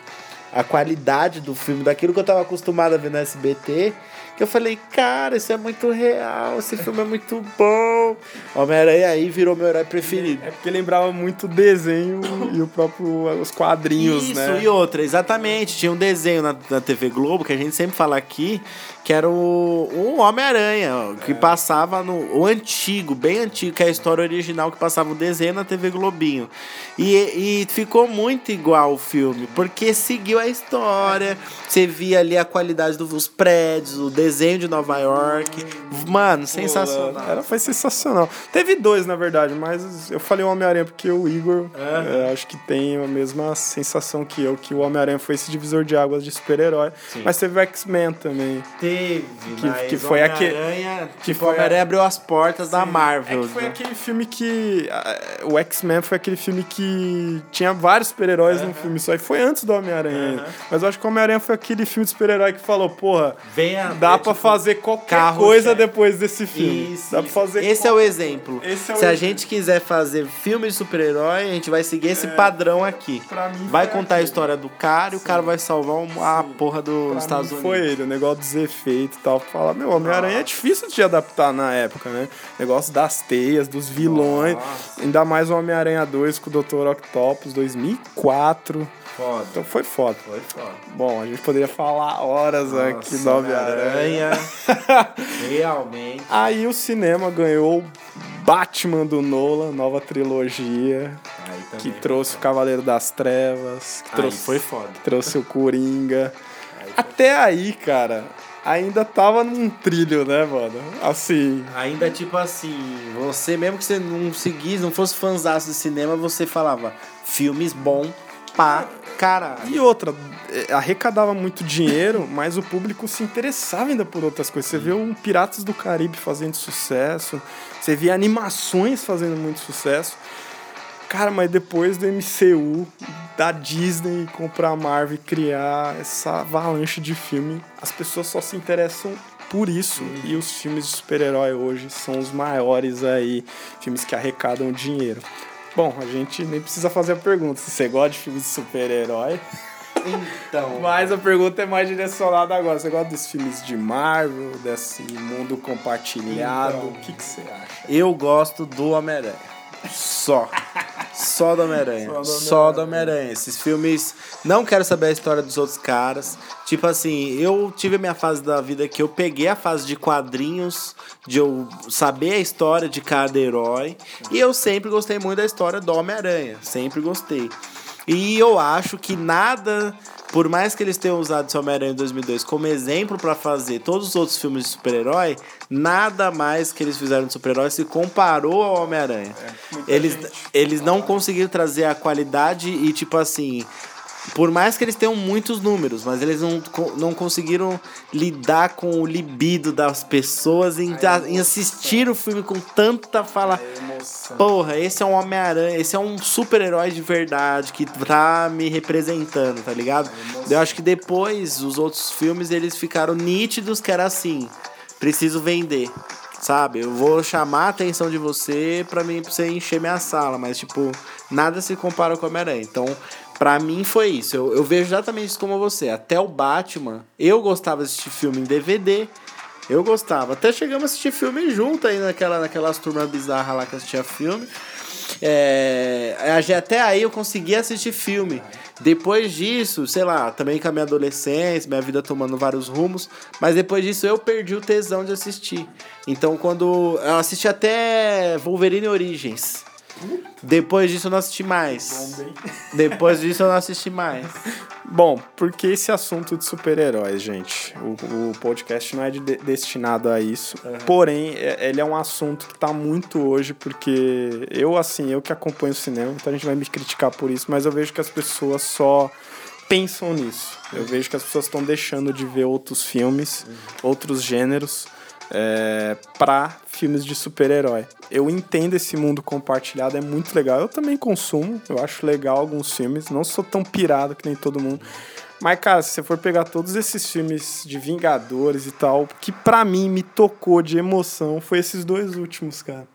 a qualidade do filme, daquilo que eu tava acostumado a ver no SBT que eu falei, cara, isso é muito real, esse filme é muito bom. Homem-Aranha aí virou meu herói preferido. É porque lembrava muito o desenho e o próprio os quadrinhos, isso, né? Isso, e outra, exatamente. Tinha um desenho na, na TV Globo, que a gente sempre fala aqui, que era o, o Homem-Aranha, que é. passava no. O antigo, bem antigo, que é a história original que passava o desenho na TV Globinho. E, e ficou muito igual o filme, porque seguiu a história. Você via ali a qualidade dos prédios, o desenho de Nova York. Mano, sensacional. Era, foi sensacional. Teve dois, na verdade, mas eu falei o Homem-Aranha porque o Igor é. É, acho que tem a mesma sensação que eu, que o Homem-Aranha foi esse divisor de águas de super-herói. Mas teve o X-Men também. Teve teve, que, que foi aquele que tipo, foi Homem-Aranha abriu as portas Sim. da Marvel. É que foi né? aquele filme que o X-Men foi aquele filme que tinha vários super-heróis no filme só e foi antes do Homem-Aranha. Mas eu acho que o Homem-Aranha foi aquele filme de super-herói que falou, porra, Venha, dá é, para tipo, fazer qualquer coisa depois desse filme. Isso, dá pra fazer Esse é o exemplo. É o Se exemplo. a gente quiser fazer filme de super-herói, a gente vai seguir esse é, padrão aqui. vai contar a história do cara e o cara vai salvar a porra dos Estados Unidos. Foi ele, o negócio dos efeitos efeito e tal. Fala, meu, Homem-Aranha é difícil de adaptar na época, né? Negócio das teias, dos vilões. Nossa. Ainda mais o Homem-Aranha 2 com o Dr. Octopus, 2004. Foda. Então foi foda. Foi foda. Bom, a gente poderia falar horas Nossa, aqui do Homem-Aranha. Realmente. Aí o cinema ganhou Batman do Nolan, nova trilogia. que trouxe o Cavaleiro das Trevas. Que aí trouxe, foi foda. Que trouxe o Coringa. Aí Até aí, cara, ainda tava num trilho, né, mano? Assim. Ainda tipo assim, você, mesmo que você não seguisse, não fosse fãzaço de cinema, você falava filmes bom pra caralho. E outra, é, arrecadava muito dinheiro, mas o público se interessava ainda por outras coisas. Você vê um Piratas do Caribe fazendo sucesso, você vê animações fazendo muito sucesso. Cara, mas depois do MCU, da Disney comprar a Marvel e criar essa avalanche de filme, as pessoas só se interessam por isso. Uhum. E os filmes de super-herói hoje são os maiores aí, filmes que arrecadam dinheiro. Bom, a gente nem precisa fazer a pergunta se você gosta de filmes de super-herói. Então. Mas a pergunta é mais direcionada agora. Você gosta dos filmes de Marvel, desse mundo compartilhado? Então, o que, que você acha? Eu gosto do Homem-Aranha. Só. Só do Homem-Aranha. Só do Homem-Aranha. Esses filmes. Não quero saber a história dos outros caras. Tipo assim, eu tive a minha fase da vida que eu peguei a fase de quadrinhos, de eu saber a história de cada herói. E eu sempre gostei muito da história do Homem-Aranha. Sempre gostei. E eu acho que nada por mais que eles tenham usado esse Homem-Aranha em 2002 como exemplo para fazer todos os outros filmes de super-herói, nada mais que eles fizeram de super-herói se comparou ao Homem-Aranha. É, eles, eles não conseguiram trazer a qualidade e, tipo assim, por mais que eles tenham muitos números, mas eles não, não conseguiram lidar com o libido das pessoas em, em assistir o filme com tanta fala. Porra, esse é um Homem-Aranha, esse é um super-herói de verdade que tá me representando, tá ligado? Eu acho que depois os outros filmes eles ficaram nítidos que era assim, preciso vender. Sabe, eu vou chamar a atenção de você pra mim pra você encher minha sala, mas tipo, nada se compara com Homem-Aranha. Então, pra mim foi isso. Eu, eu vejo exatamente isso como você. Até o Batman, eu gostava de assistir filme em DVD. Eu gostava. Até chegamos a assistir filme junto aí naquela, naquelas turmas bizarras lá que assistia filme. É, até aí eu conseguia assistir filme. Depois disso, sei lá, também com a minha adolescência, minha vida tomando vários rumos, mas depois disso eu perdi o tesão de assistir. Então quando. Eu assisti até Wolverine Origins. Depois disso eu não assisti mais. Depois disso eu não assisti mais. Bom, porque esse assunto de super-heróis, gente? O, o podcast não é de, destinado a isso. Uhum. Porém, é, ele é um assunto que tá muito hoje, porque eu, assim, eu que acompanho o cinema, então a gente vai me criticar por isso, mas eu vejo que as pessoas só pensam nisso. Eu vejo que as pessoas estão deixando de ver outros filmes, uhum. outros gêneros é, para filmes de super-herói. Eu entendo esse mundo compartilhado, é muito legal. Eu também consumo, eu acho legal alguns filmes, não sou tão pirado que nem todo mundo. Mas, cara, se você for pegar todos esses filmes de Vingadores e tal, que pra mim me tocou de emoção foi esses dois últimos, cara.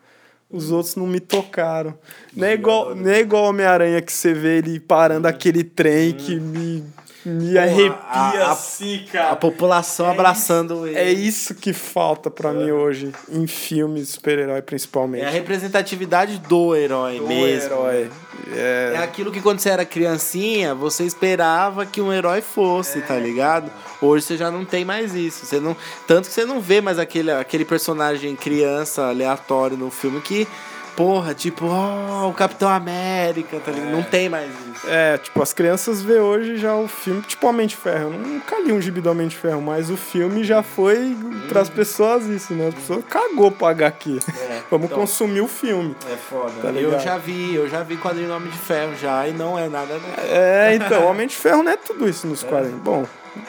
Os outros não me tocaram. Não é igual, não é igual Homem-Aranha que você vê ele parando aquele trem que me me arrepia a, a, assim, cara. A população é abraçando isso, ele. É isso que falta para é. mim hoje, em filmes super-herói principalmente. É a representatividade do herói do mesmo. herói. É... é aquilo que quando você era criancinha, você esperava que um herói fosse, é. tá ligado? Hoje você já não tem mais isso. Você não, tanto que você não vê mais aquele, aquele personagem criança aleatório no filme que porra, tipo, oh, o Capitão América, tá ligado? É. Não tem mais isso. É, tipo, as crianças vê hoje já o filme, tipo Homem de Ferro. Eu nunca li um gibi do Homem de Ferro, mas o filme já foi hum. pras pessoas isso, né? As pessoas cagou pro HQ. É, Vamos então, consumir o filme. É foda. Tá eu já vi, eu já vi quadrinho do Homem de Ferro já, e não é nada. Né? É, então, Homem de Ferro não é tudo isso nos é. quadrinhos. Bom,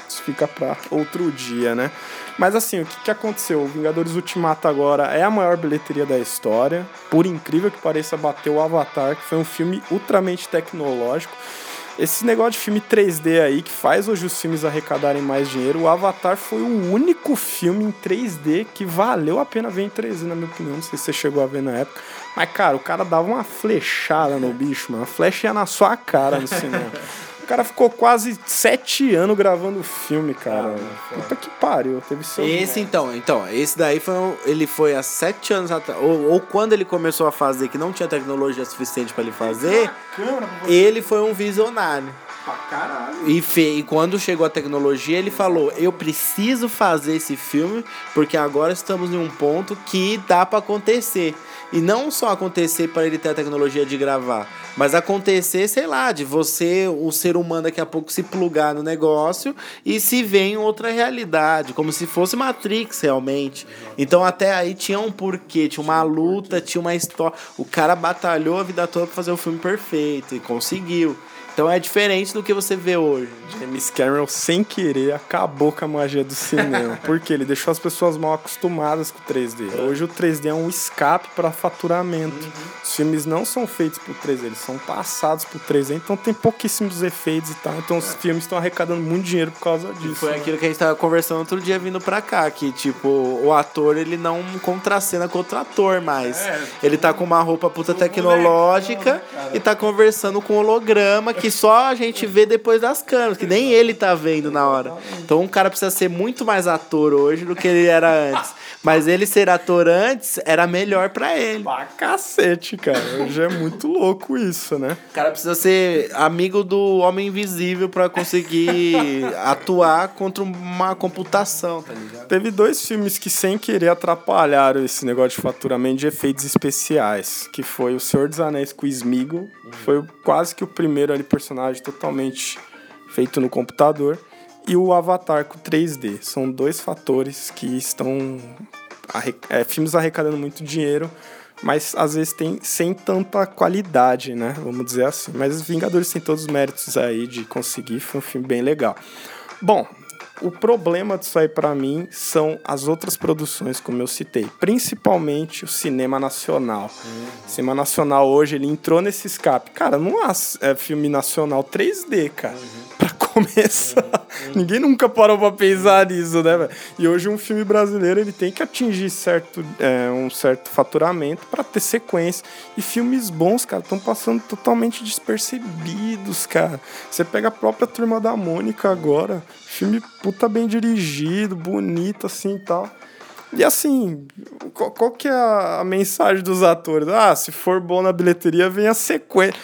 isso fica pra outro dia, né? Mas assim, o que, que aconteceu? O Vingadores Ultimato agora é a maior bilheteria da história. Por incrível que pareça, bateu o Avatar, que foi um filme ultramente tecnológico. Esse negócio de filme 3D aí que faz hoje os filmes arrecadarem mais dinheiro, o Avatar foi o único filme em 3D que valeu a pena ver em 3D, na minha opinião. Não sei se você chegou a ver na época. Mas, cara, o cara dava uma flechada no bicho, mano. A flecha ia na sua cara no cinema. O cara ficou quase sete anos gravando o filme, cara. Ah, Puta que pariu, teve seu. Esse então, então, esse daí foi ele foi há sete anos atrás. Ou, ou quando ele começou a fazer, que não tinha tecnologia suficiente para ele fazer, ele foi um visionário. Pra caralho. E, fe, e quando chegou a tecnologia, ele falou: Eu preciso fazer esse filme, porque agora estamos em um ponto que dá para acontecer. E não só acontecer para ele ter a tecnologia de gravar, mas acontecer, sei lá, de você, o ser humano daqui a pouco se plugar no negócio e se ver em outra realidade, como se fosse Matrix realmente. Então até aí tinha um porquê, tinha uma luta, tinha uma história. O cara batalhou a vida toda para fazer o filme perfeito e conseguiu. Então é diferente do que você vê hoje. James Cameron, sem querer, acabou com a magia do cinema. porque ele deixou as pessoas mal acostumadas com o 3D. É. Hoje o 3D é um escape para faturamento. Uhum. Os filmes não são feitos por 3D, eles são passados por 3D, então tem pouquíssimos efeitos e tal. Então os é. filmes estão arrecadando muito dinheiro por causa disso. Foi né? aquilo que a gente tava conversando outro dia vindo pra cá, que tipo, o ator ele não contracena com outro ator mais. É, ele tá com uma roupa puta tecnológica e tá conversando com holograma que só a gente vê depois das câmeras, que nem ele tá vendo na hora. Então um cara precisa ser muito mais ator hoje do que ele era antes. Mas ele ser ator antes era melhor para ele. Pra cacete, cara. Hoje é muito louco isso, né? O cara precisa ser amigo do Homem Invisível para conseguir atuar contra uma computação, tá ligado? Teve dois filmes que sem querer atrapalharam esse negócio de faturamento de efeitos especiais, que foi O Senhor dos Anéis com o Smeagol, foi quase que o primeiro ali personagem totalmente feito no computador e o Avatar com 3D. São dois fatores que estão é, filmes arrecadando muito dinheiro, mas às vezes tem sem tanta qualidade, né? Vamos dizer assim. Mas Vingadores têm todos os méritos aí de conseguir, foi um filme bem legal. Bom, o problema disso aí para mim são as outras produções, como eu citei, principalmente o cinema nacional. Uhum. O cinema nacional hoje ele entrou nesse escape. Cara, não há é, filme nacional 3D, cara. Uhum. Pra começar. Uhum. Ninguém nunca parou pra pensar nisso, né, velho? E hoje um filme brasileiro ele tem que atingir certo, é, um certo faturamento para ter sequência. E filmes bons, cara, estão passando totalmente despercebidos, cara. Você pega a própria Turma da Mônica agora, filme puta bem dirigido, bonito assim e tal. E assim, qual, qual que é a, a, mensagem dos atores? Ah, se for bom na bilheteria, vem a sequência.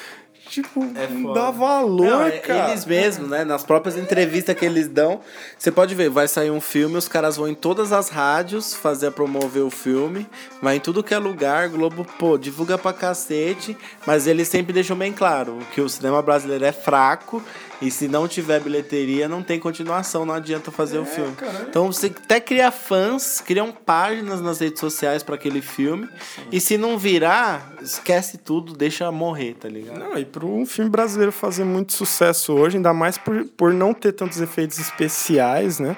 Tipo, é dá valor, não, é, cara. Eles mesmos, né? Nas próprias entrevistas que eles dão, você pode ver, vai sair um filme, os caras vão em todas as rádios fazer promover o filme, vai em tudo que é lugar, Globo, pô, divulga pra cacete, mas eles sempre deixam bem claro que o cinema brasileiro é fraco e se não tiver bilheteria, não tem continuação, não adianta fazer é, o filme. Caramba. Então você até cria fãs, criam páginas nas redes sociais para aquele filme. Sim. E se não virar, esquece tudo, deixa morrer, tá ligado? Não, e para um filme brasileiro fazer muito sucesso hoje, ainda mais por, por não ter tantos efeitos especiais, né?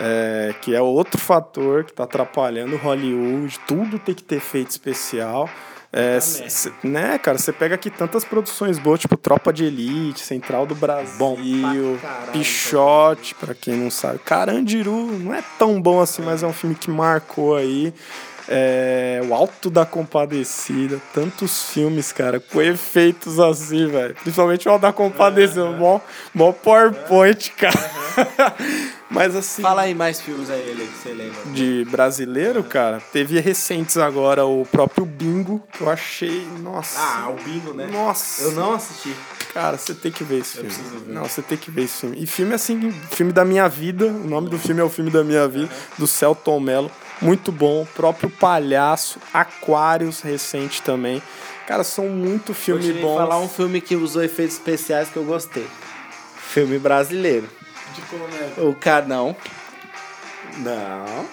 É, que é outro fator que está atrapalhando Hollywood. Tudo tem que ter efeito especial. É, cê, né, cara, você pega aqui tantas produções boas, tipo Tropa de Elite, Central do Brasil, bom caralho, Pichote, pra quem não sabe. Carandiru não é tão bom assim, mas é um filme que marcou aí. É, o Alto da Compadecida, tantos filmes, cara, com efeitos assim, velho. Principalmente o Alto da Compadecida, uhum. mó, mó PowerPoint, cara. Uhum. Mas assim. Fala aí mais filmes aí que você lembra. De brasileiro, cara. Teve recentes agora o próprio Bingo, que eu achei. Nossa. Ah, o Bingo, né? Nossa. Eu não assisti. Cara, você tem que ver esse eu filme. Ver. Não, você tem que ver esse filme. E filme assim, filme da minha vida. O nome do filme é o filme da minha vida, uhum. do Celton Mello muito bom. Próprio Palhaço, Aquários recente também. Cara, são muito filmes bons. Vou falar um filme que usou efeitos especiais que eu gostei. Filme brasileiro. De comédia. O cara não. Não.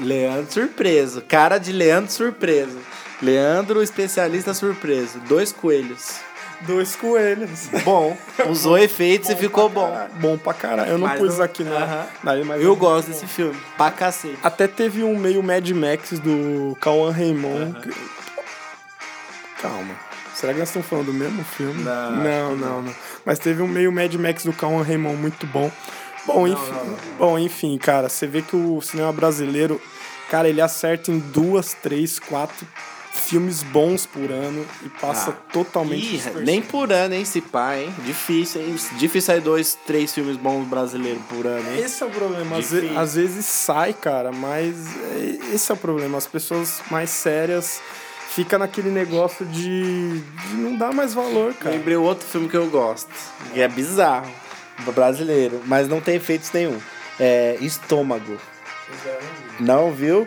Leandro surpreso. Cara de Leandro surpreso. Leandro especialista surpreso. Dois coelhos. Dois coelhos. Bom, usou efeitos bom e ficou bom. Caralho. Bom pra caralho. Eu não mas pus não... aqui na. Uh -huh. mas eu gosto desse filme. Pra cacete. Até teve um meio Mad Max do Cauã Raymond. Uh -huh. que... Calma. Será que nós estamos falando do mesmo filme? Não, não, não, não. Mas teve um meio Mad Max do Cauã Raymond muito bom. Bom, não, enfim, não, bom, enfim, cara, você vê que o cinema brasileiro, cara, ele acerta em duas, três, quatro filmes bons por ano e passa ah, totalmente. Ih, nem por ano, hein, se pá, hein? Difícil, hein? Difícil sair dois, três filmes bons brasileiros por ano, hein? Esse é o problema. Às, vezes, às vezes sai, cara, mas é, esse é o problema. As pessoas mais sérias fica naquele negócio de, de não dar mais valor, cara. Lembrei outro filme que eu gosto, que é bizarro, brasileiro, mas não tem efeitos nenhum. É Estômago. Não viu?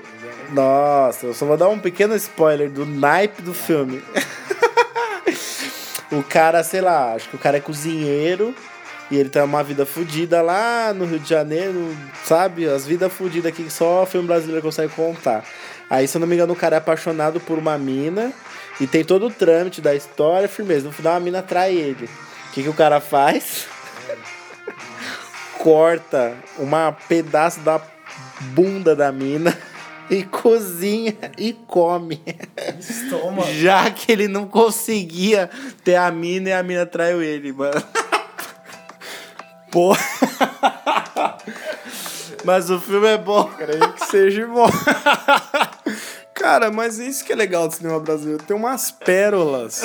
Nossa, eu só vou dar um pequeno spoiler do naipe do filme. o cara, sei lá, acho que o cara é cozinheiro e ele tem uma vida fodida lá no Rio de Janeiro, sabe? As vidas fodidas aqui que só o filme brasileiro consegue contar. Aí, se eu não me engano, o cara é apaixonado por uma mina e tem todo o trâmite da história, firmeza. No final, a mina trai ele. O que, que o cara faz? Corta uma pedaço da bunda da mina e cozinha e come. Estômago. Já que ele não conseguia ter a mina e a mina traiu ele, mano. Porra. Mas o filme é bom. Creio que seja bom. Cara, mas isso que é legal do cinema brasileiro. Tem umas pérolas.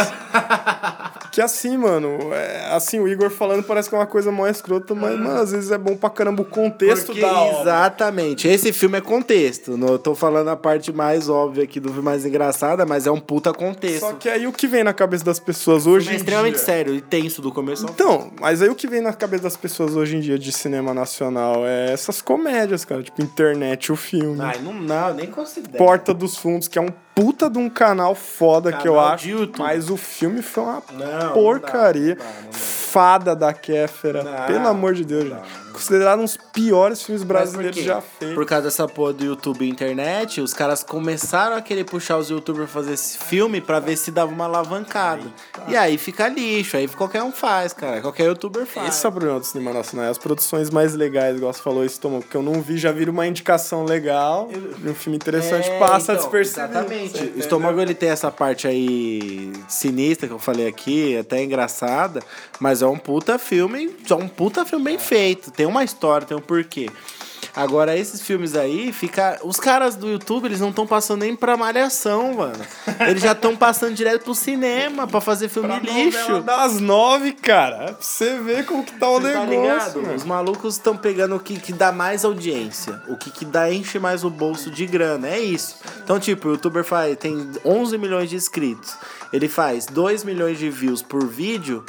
Que assim, mano, é, assim, o Igor falando parece que é uma coisa mó escrota, mas, mano, às vezes é bom pra caramba o contexto Porque da obra. Exatamente. Esse filme é contexto. Não, eu tô falando a parte mais óbvia aqui do filme, mais engraçada, mas é um puta contexto. Só que aí o que vem na cabeça das pessoas hoje. É extremamente dia... sério e tenso do começo Então, mas aí o que vem na cabeça das pessoas hoje em dia de cinema nacional é essas comédias, cara. Tipo, internet, o filme. Ai, não, não nem considero. Porta dos Fundos, que é um puta de um canal foda canal que eu acho. Mas o filme foi uma não, porcaria. Não dá, não dá, Fada da Kéfera. Pelo amor de Deus, gente. considerado um dos piores filmes brasileiros já feitos. Por causa dessa porra do YouTube e internet, os caras começaram a querer puxar os youtubers pra fazer esse filme pra ver se dava uma alavancada. E aí fica lixo, aí qualquer um faz, cara. Qualquer youtuber faz. Esse é o problema do cinema nacional. As produções mais legais, igual você falou, isso tomou, que eu não vi, já vira uma indicação legal. Um filme interessante É, passa então, despercebido. Exatamente. O estômago ele tem essa parte aí sinistra que eu falei aqui, até engraçada, mas é um puta filme, é um puta filme bem feito. Tem uma história, tem um porquê. Agora, esses filmes aí, fica. Os caras do YouTube, eles não estão passando nem pra malhação, mano. Eles já estão passando direto pro cinema pra fazer filme Pra lixo. das nove, cara. Pra você ver como que tá o Você tá negócio. ligado? mano. Os malucos estão pegando o que, que dá mais audiência, o que, que dá enche mais o bolso de grana, é isso. Então, tipo, o youtuber faz, tem 11 milhões de inscritos, ele faz 2 milhões de views por vídeo.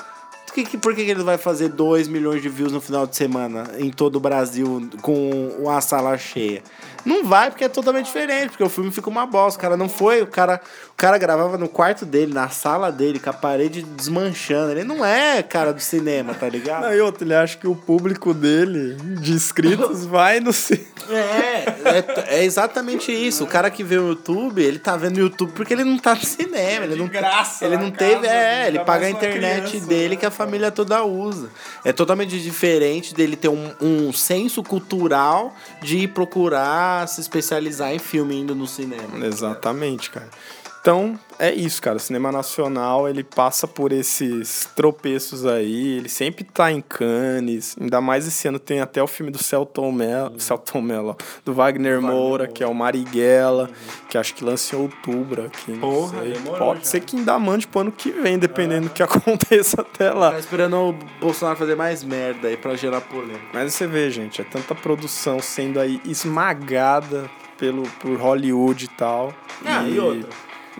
Que, que- por que, ele vai fazer 2 milhões de views no final de semana em todo o Brasil com uma sala cheia? Não vai, porque é totalmente diferente, porque o filme fica uma bosta. O cara não foi, o cara, o cara gravava no quarto dele, na sala dele, com a parede desmanchando. Ele não é cara do cinema, tá ligado? Não, e outro, ele acha que o público dele, de inscritos, vai no cinema. É, é, é exatamente isso. O cara que vê o YouTube, ele tá vendo o YouTube porque ele não tá no cinema. Ele não, graça ele na não teve. casa, É, ele paga a internet criança, dele né? que a família toda usa. É totalmente diferente dele ter um, um senso cultural de ir procurar se especializar em filme indo no cinema. Exatamente, cara. Então, é isso, cara. O cinema nacional, ele passa por esses tropeços aí. Ele sempre tá em Cannes. Ainda mais esse ano tem até o filme do Celton Mello, Celton Mello do Wagner Moura, que é o Marighella, que acho que lança em outubro aqui. Porra, Pode já. ser que ainda mande pro ano que vem, dependendo do que aconteça até lá. Tá esperando o Bolsonaro fazer mais merda aí pra gerar polêmica. Mas você vê, gente, é tanta produção sendo aí esmagada pelo, por Hollywood e tal. Ah, e outra?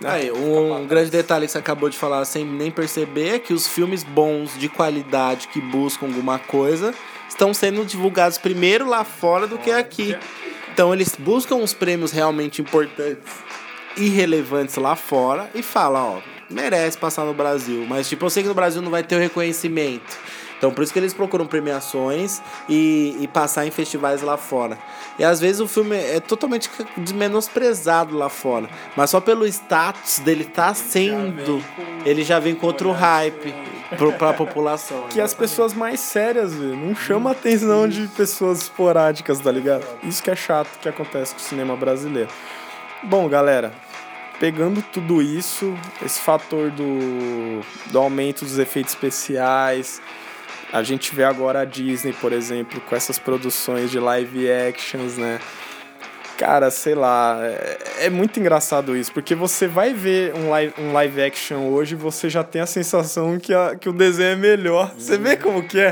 Aí, um, grande detalhe que você acabou de falar sem nem perceber é que os filmes bons, de qualidade, que buscam alguma coisa, estão sendo divulgados primeiro lá fora do que aqui. Então eles buscam os prêmios realmente importantes e relevantes lá fora e falam, ó, merece passar no Brasil. Mas tipo, eu sei que no Brasil não vai ter o reconhecimento. Então por isso que eles procuram premiações e, e passar em festivais lá fora. E às vezes o filme é totalmente menosprezado lá fora. Mas só pelo status dele tá sendo. Ele já vem com outro hype pro, pra população. que as pessoas mais sérias, velho, não chama a atenção de pessoas esporádicas, tá ligado? Isso que é chato que acontece com o cinema brasileiro. Bom, galera, pegando tudo isso, esse fator do, do aumento dos efeitos especiais, a gente vê agora a Disney, por exemplo, com essas produções de live actions, né? Cara, sei lá, é, é muito engraçado isso, porque você vai ver um live, um live action hoje e você já tem a sensação que, a, que o desenho é melhor. Você vê como que é?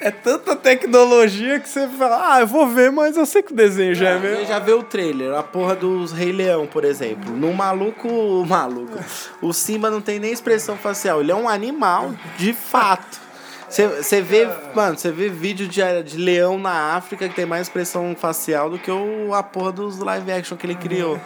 É. É tanta tecnologia que você fala, ah, eu vou ver, mas eu sei que o desenho já é Você melhor. já vê o trailer, a porra dos Rei Leão, por exemplo. No maluco, maluco. O Simba não tem nem expressão facial, ele é um animal de fato. Você vê, mano, você vê vídeo de, de leão na África que tem mais expressão facial do que o, a porra dos live action que ele criou.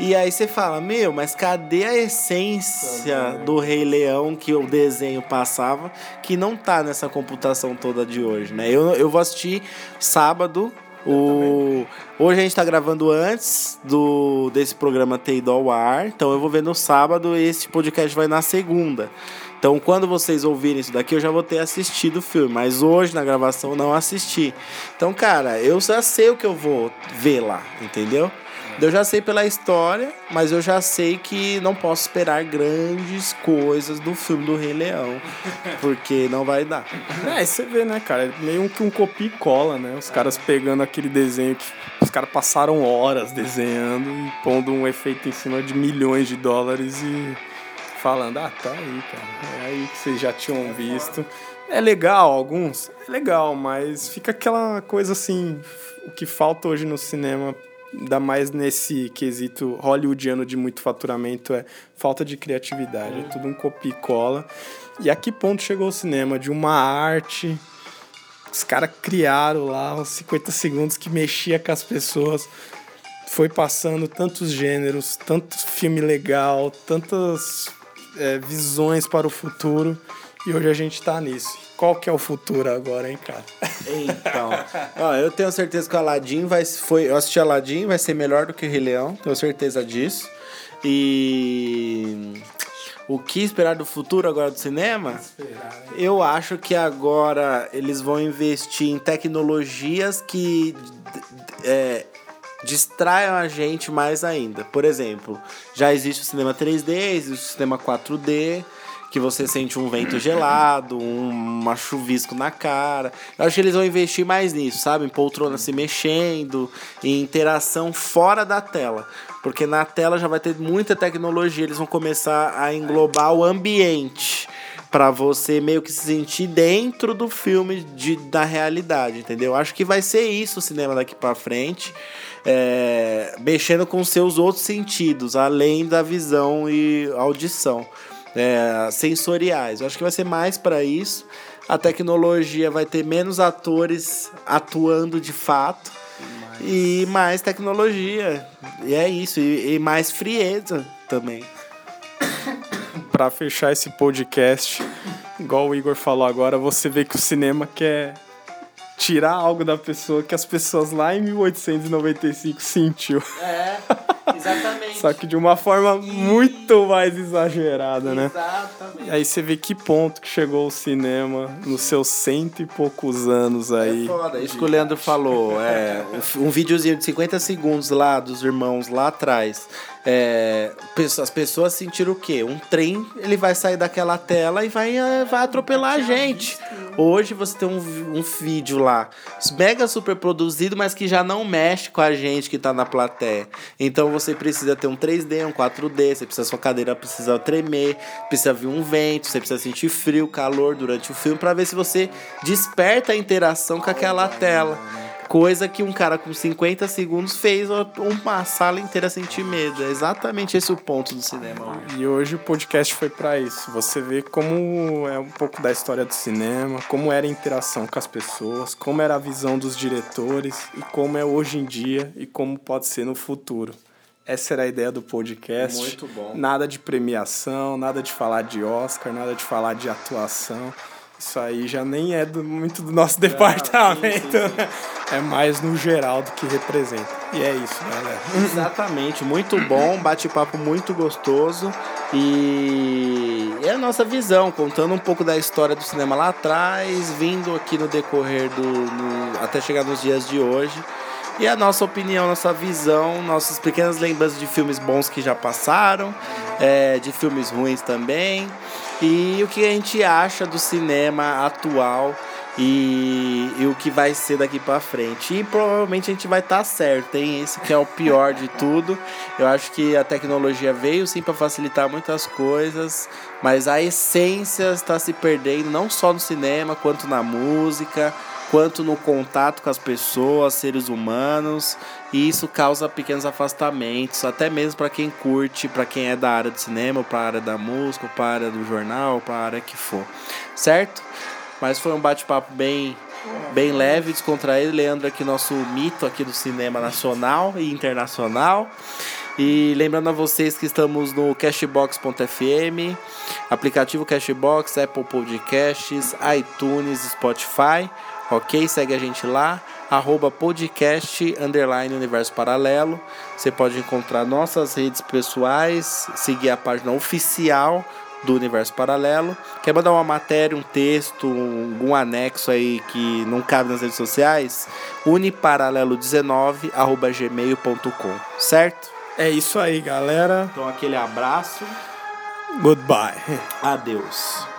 E aí você fala, meu, mas cadê a essência do Rei Leão que o desenho passava, que não tá nessa computação toda de hoje, né? Eu, eu vou assistir sábado o... Hoje a gente tá gravando antes do desse programa ter ido ao ar, então eu vou ver no sábado e esse podcast vai na segunda. Então, quando vocês ouvirem isso daqui, eu já vou ter assistido o filme, mas hoje na gravação não assisti. Então, cara, eu já sei o que eu vou ver lá, entendeu? Eu já sei pela história, mas eu já sei que não posso esperar grandes coisas do filme do Rei Leão, porque não vai dar. É, você vê, né, cara? É meio que um copia e cola, né? Os caras pegando aquele desenho que os caras passaram horas desenhando e pondo um efeito em cima de milhões de dólares e falando, ah, tá aí, cara. É aí que vocês já tinham visto. É legal, alguns? É legal, mas fica aquela coisa assim, o que falta hoje no cinema, ainda mais nesse quesito hollywoodiano de muito faturamento, é falta de criatividade. É tudo um copia e cola. E a que ponto chegou o cinema? De uma arte. Os caras criaram lá uns 50 segundos que mexia com as pessoas. Foi passando tantos gêneros, tanto filme legal, tantas é, visões para o futuro. E hoje a gente tá nisso. Qual que é o futuro agora, hein, cara? Então, ó, eu tenho certeza que o Aladdin vai foi, eu assisti Aladdin, vai ser melhor do que o Rei Leão, tenho certeza disso. E o que esperar do futuro agora do cinema? Eu acho que agora eles vão investir em tecnologias que é, distraiam a gente mais ainda. Por exemplo, já existe o cinema 3D, existe o cinema 4D, que você sente um vento gelado, um uma chuvisco na cara. Eu acho que eles vão investir mais nisso, sabe? Em poltrona se mexendo, em interação fora da tela. Porque na tela já vai ter muita tecnologia, eles vão começar a englobar o ambiente para você meio que se sentir dentro do filme de, da realidade, entendeu? Acho que vai ser isso o cinema daqui para frente, é, mexendo com seus outros sentidos, além da visão e audição, é, sensoriais. Eu acho que vai ser mais para isso. A tecnologia vai ter menos atores atuando de fato e mais tecnologia. E é isso, e, e mais frieza também. Para fechar esse podcast, igual o Igor falou agora, você vê que o cinema quer tirar algo da pessoa que as pessoas lá em 1895 sentiu. É, exatamente. Só que de uma forma e... muito mais exagerada, né? Exatamente. Aí você vê que ponto que chegou o cinema nos seus cento e poucos anos aí. É foda, isso que o Leandro falou. É, um videozinho de 50 segundos lá dos irmãos lá atrás é, as pessoas sentiram o quê? Um trem, ele vai sair daquela tela e vai, é, vai atropelar a gente. Hoje você tem um, um vídeo lá, mega super produzido, mas que já não mexe com a gente que tá na plateia. Então você precisa ter um 3D, um 4D, você precisa, sua cadeira precisa tremer, precisa vir um vento, você precisa sentir frio, calor durante o filme, para ver se você desperta a interação com aquela tela. Coisa que um cara com 50 segundos fez uma sala inteira sentir medo. É exatamente esse o ponto do cinema hoje. E hoje o podcast foi para isso. Você vê como é um pouco da história do cinema, como era a interação com as pessoas, como era a visão dos diretores e como é hoje em dia e como pode ser no futuro. Essa era a ideia do podcast. Muito bom. Nada de premiação, nada de falar de Oscar, nada de falar de atuação. Isso aí já nem é do, muito do nosso departamento. Sim, sim, sim. É mais no geral do que representa. E é isso, galera. Exatamente. Muito bom, bate-papo muito gostoso. E é a nossa visão, contando um pouco da história do cinema lá atrás, vindo aqui no decorrer do. No, até chegar nos dias de hoje. E a nossa opinião, nossa visão, nossas pequenas lembranças de filmes bons que já passaram, é, de filmes ruins também e o que a gente acha do cinema atual e, e o que vai ser daqui para frente. E provavelmente a gente vai estar tá certo, hein? Esse que é o pior de tudo. Eu acho que a tecnologia veio sim para facilitar muitas coisas, mas a essência está se perdendo não só no cinema quanto na música quanto no contato com as pessoas, seres humanos, e isso causa pequenos afastamentos, até mesmo para quem curte, para quem é da área do cinema, para a área da música, para a área do jornal, para a área que for, certo? Mas foi um bate-papo bem bem leve, descontraído. Leandro aqui nosso mito aqui do cinema nacional e internacional. E lembrando a vocês que estamos no Cashbox.fm, aplicativo Cashbox, Apple Podcasts, iTunes, Spotify ok? Segue a gente lá, arroba podcast, underline universo paralelo. Você pode encontrar nossas redes pessoais, seguir a página oficial do Universo Paralelo. Quer mandar uma matéria, um texto, algum anexo aí que não cabe nas redes sociais? uniparalelo19 arroba gmail.com, certo? É isso aí, galera. Então aquele abraço. Goodbye. Adeus.